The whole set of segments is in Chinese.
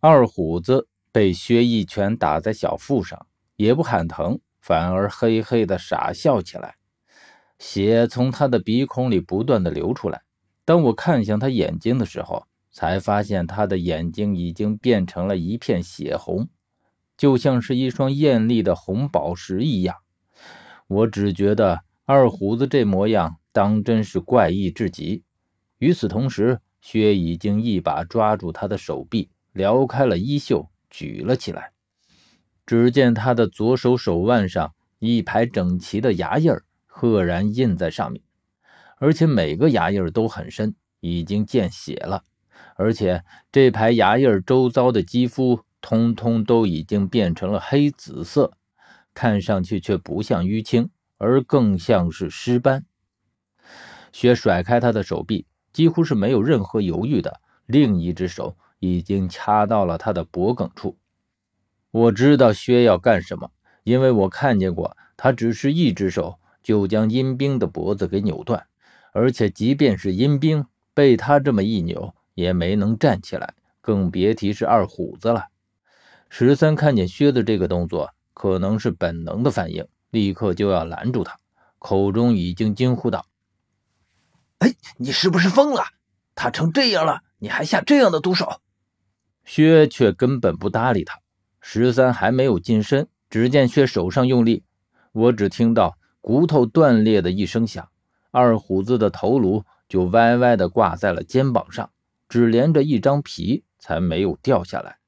二虎子被薛一拳打在小腹上，也不喊疼，反而嘿嘿的傻笑起来，血从他的鼻孔里不断的流出来。当我看向他眼睛的时候，才发现他的眼睛已经变成了一片血红，就像是一双艳丽的红宝石一样。我只觉得二虎子这模样当真是怪异至极。与此同时，薛已经一把抓住他的手臂，撩开了衣袖，举了起来。只见他的左手手腕上一排整齐的牙印赫然印在上面，而且每个牙印都很深，已经见血了。而且这排牙印周遭的肌肤通通都已经变成了黑紫色，看上去却不像淤青，而更像是尸斑。雪甩开他的手臂，几乎是没有任何犹豫的，另一只手已经掐到了他的脖颈处。我知道薛要干什么，因为我看见过他只是一只手就将阴兵的脖子给扭断，而且即便是阴兵被他这么一扭。也没能站起来，更别提是二虎子了。十三看见薛的这个动作，可能是本能的反应，立刻就要拦住他，口中已经惊呼道：“哎，你是不是疯了？他成这样了，你还下这样的毒手？”薛却根本不搭理他。十三还没有近身，只见薛手上用力，我只听到骨头断裂的一声响，二虎子的头颅就歪歪的挂在了肩膀上。只连着一张皮才没有掉下来。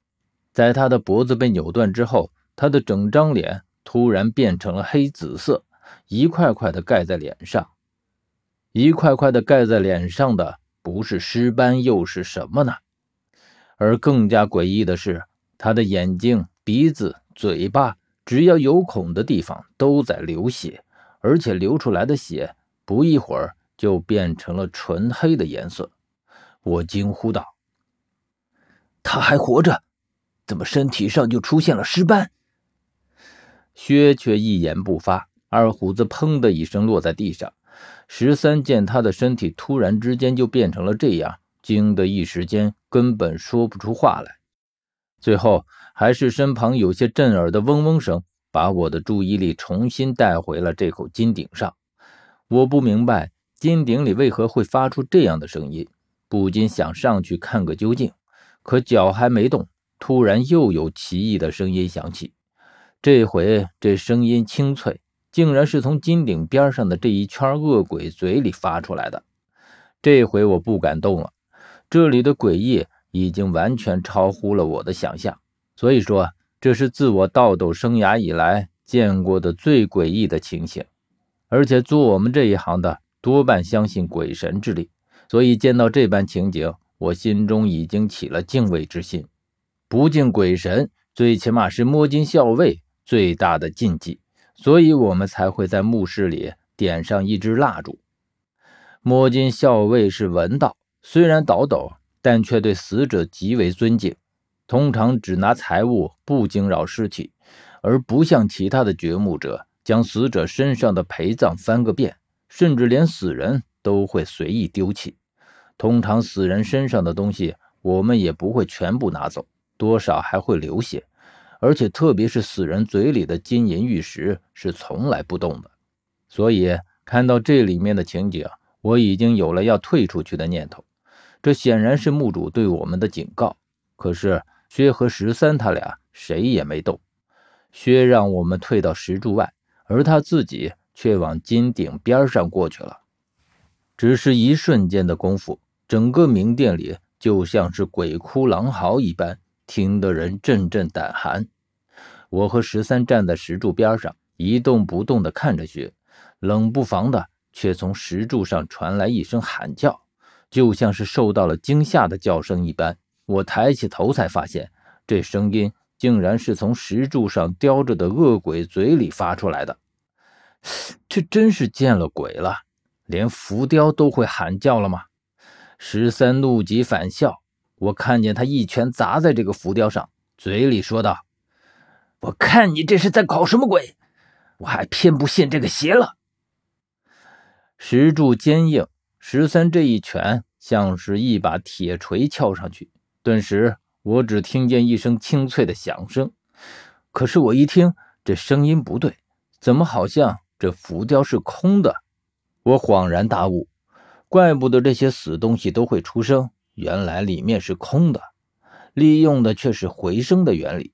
在他的脖子被扭断之后，他的整张脸突然变成了黑紫色，一块块的盖在脸上。一块块的盖在脸上的不是尸斑又是什么呢？而更加诡异的是，他的眼睛、鼻子、嘴巴，只要有孔的地方都在流血，而且流出来的血不一会儿就变成了纯黑的颜色。我惊呼道：“他还活着，怎么身体上就出现了尸斑？”薛却一言不发。二虎子砰的一声落在地上。十三见他的身体突然之间就变成了这样，惊得一时间根本说不出话来。最后还是身旁有些震耳的嗡嗡声，把我的注意力重新带回了这口金鼎上。我不明白金鼎里为何会发出这样的声音。不禁想上去看个究竟，可脚还没动，突然又有奇异的声音响起。这回这声音清脆，竟然是从金顶边上的这一圈恶鬼嘴里发出来的。这回我不敢动了，这里的诡异已经完全超乎了我的想象。所以说，这是自我盗斗生涯以来见过的最诡异的情形。而且做我们这一行的，多半相信鬼神之力。所以见到这般情景，我心中已经起了敬畏之心。不敬鬼神，最起码是摸金校尉最大的禁忌。所以我们才会在墓室里点上一支蜡烛。摸金校尉是文道，虽然倒斗，但却对死者极为尊敬。通常只拿财物，不惊扰尸体，而不像其他的掘墓者，将死者身上的陪葬翻个遍，甚至连死人。都会随意丢弃。通常死人身上的东西，我们也不会全部拿走，多少还会流血。而且，特别是死人嘴里的金银玉石，是从来不动的。所以，看到这里面的情景，我已经有了要退出去的念头。这显然是墓主对我们的警告。可是，薛和十三他俩谁也没动。薛让我们退到石柱外，而他自己却往金顶边上过去了。只是一瞬间的功夫，整个明殿里就像是鬼哭狼嚎一般，听得人阵阵胆寒。我和十三站在石柱边上，一动不动地看着薛，冷不防的却从石柱上传来一声喊叫，就像是受到了惊吓的叫声一般。我抬起头才发现，这声音竟然是从石柱上叼着的恶鬼嘴里发出来的。这真是见了鬼了！连浮雕都会喊叫了吗？十三怒极反笑，我看见他一拳砸在这个浮雕上，嘴里说道：“我看你这是在搞什么鬼？我还偏不信这个邪了。”石柱坚硬，十三这一拳像是一把铁锤敲上去，顿时我只听见一声清脆的响声。可是我一听，这声音不对，怎么好像这浮雕是空的？我恍然大悟，怪不得这些死东西都会出声，原来里面是空的，利用的却是回声的原理。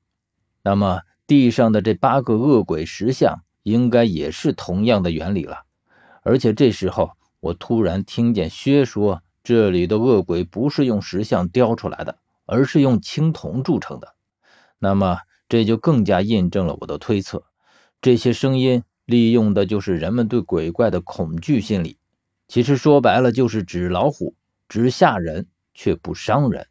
那么地上的这八个恶鬼石像，应该也是同样的原理了。而且这时候，我突然听见薛说，这里的恶鬼不是用石像雕出来的，而是用青铜铸成的。那么。这就更加印证了我的推测，这些声音利用的就是人们对鬼怪的恐惧心理。其实说白了就是纸老虎，只吓人却不伤人。